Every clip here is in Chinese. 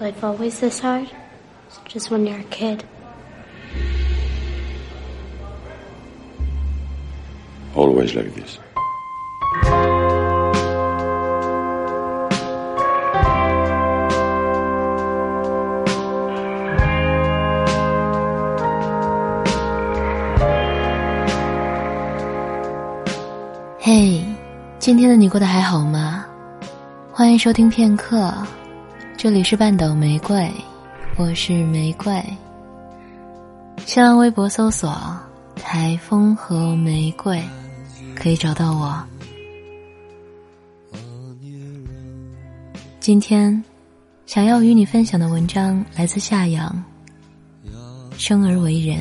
life always this hard? Just when you're a kid? Always like this. 嘿，今天的你过得还好吗？欢迎收听片刻，这里是半岛玫瑰，我是玫瑰。新浪微博搜索“台风和玫瑰”，可以找到我。今天想要与你分享的文章来自夏阳，《生而为人》。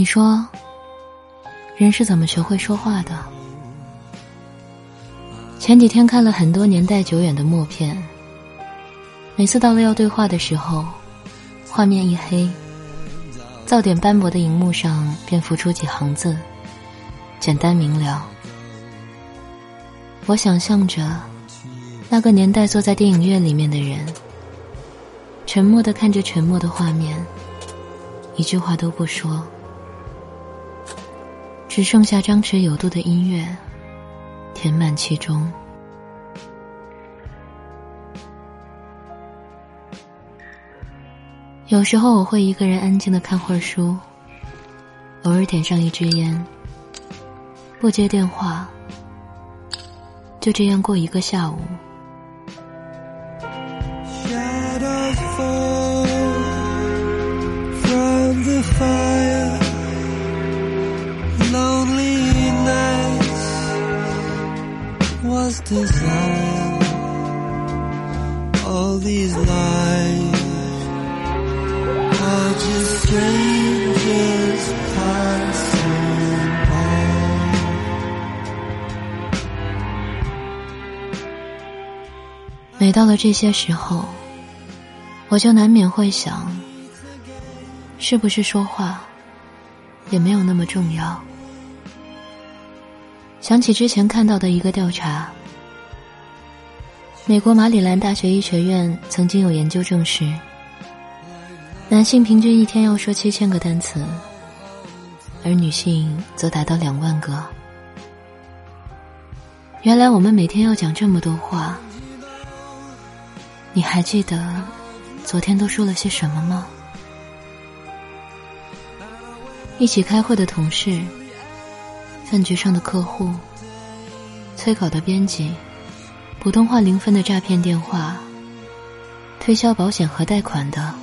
你说，人是怎么学会说话的？前几天看了很多年代久远的默片，每次到了要对话的时候，画面一黑，噪点斑驳的荧幕上便浮出几行字，简单明了。我想象着那个年代坐在电影院里面的人，沉默的看着沉默的画面，一句话都不说。只剩下张弛有度的音乐，填满其中。有时候我会一个人安静的看会儿书，偶尔点上一支烟，不接电话，就这样过一个下午。每到了这些时候，我就难免会想，是不是说话也没有那么重要？想起之前看到的一个调查。美国马里兰大学医学院曾经有研究证实，男性平均一天要说七千个单词，而女性则达到两万个。原来我们每天要讲这么多话，你还记得昨天都说了些什么吗？一起开会的同事，饭局上的客户，催稿的编辑。普通话零分的诈骗电话，推销保险和贷款的，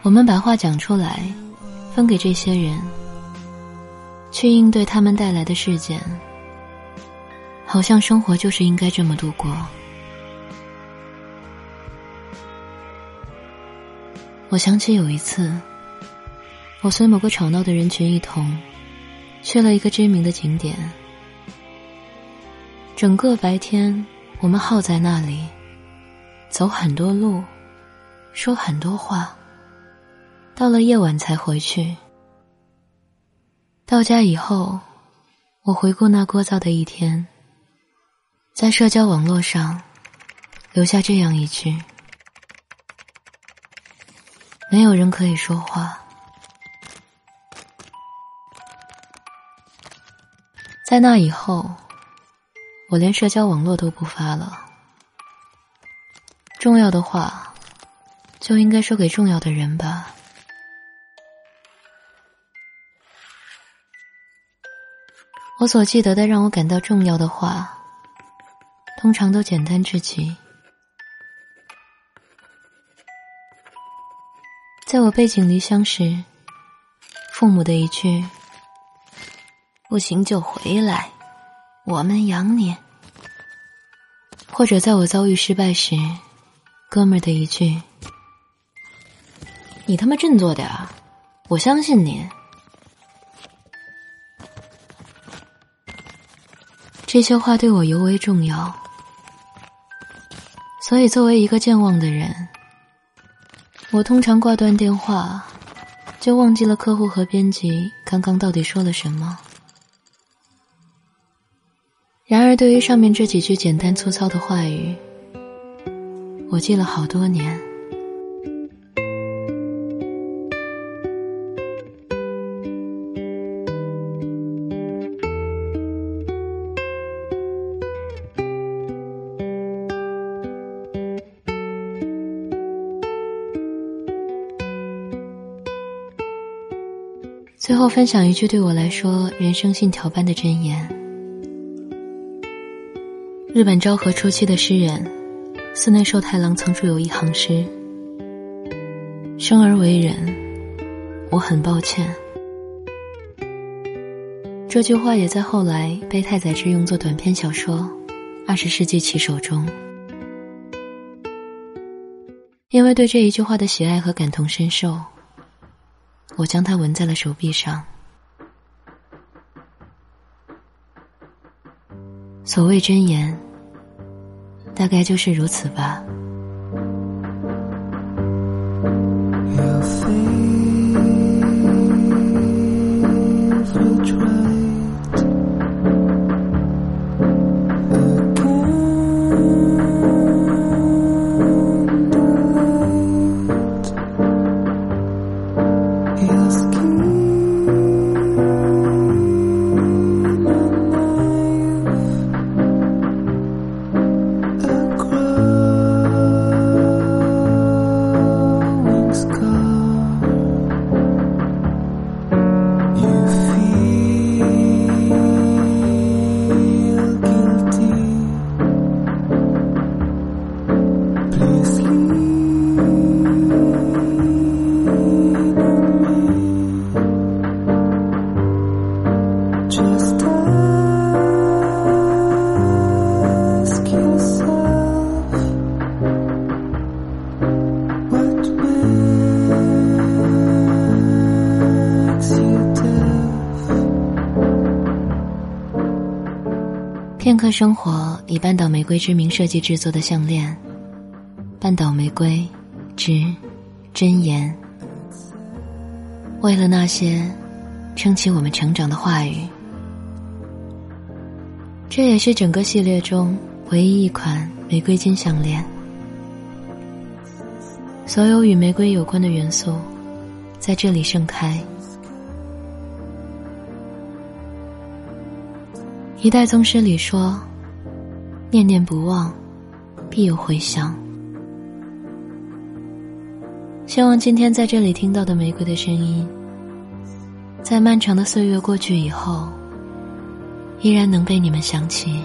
我们把话讲出来，分给这些人，去应对他们带来的事件，好像生活就是应该这么度过。我想起有一次，我随某个吵闹的人群一同，去了一个知名的景点。整个白天，我们耗在那里，走很多路，说很多话。到了夜晚才回去。到家以后，我回顾那聒噪的一天，在社交网络上留下这样一句：没有人可以说话。在那以后。我连社交网络都不发了。重要的话，就应该说给重要的人吧。我所记得的让我感到重要的话，通常都简单至极。在我背井离乡时，父母的一句“不行就回来，我们养你”，或者在我遭遇失败时，哥们儿的一句“你他妈振作点儿，我相信你”，这些话对我尤为重要。所以，作为一个健忘的人。我通常挂断电话，就忘记了客户和编辑刚刚到底说了什么。然而，对于上面这几句简单粗糙的话语，我记了好多年。最后分享一句对我来说人生信条般的箴言：日本昭和初期的诗人寺内寿太郎曾著有一行诗：“生而为人，我很抱歉。”这句话也在后来被太宰治用作短篇小说《二十世纪棋手》中。因为对这一句话的喜爱和感同身受。我将它纹在了手臂上。所谓真言，大概就是如此吧。片刻生活以半岛玫瑰之名设计制作的项链，半岛玫瑰之真言。为了那些撑起我们成长的话语，这也是整个系列中唯一一款玫瑰金项链。所有与玫瑰有关的元素，在这里盛开。一代宗师里说：“念念不忘，必有回响。”希望今天在这里听到的玫瑰的声音，在漫长的岁月过去以后，依然能被你们想起。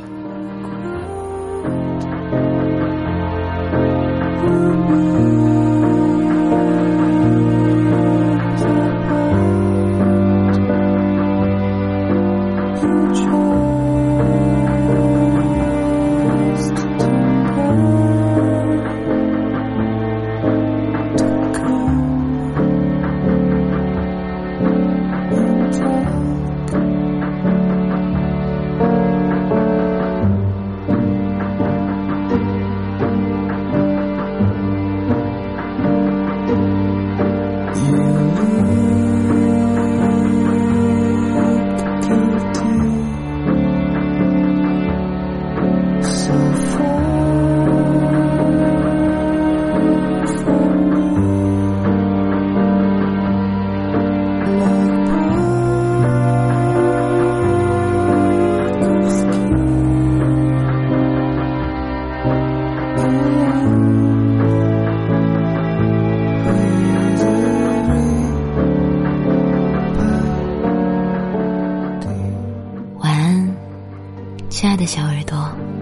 耳朵。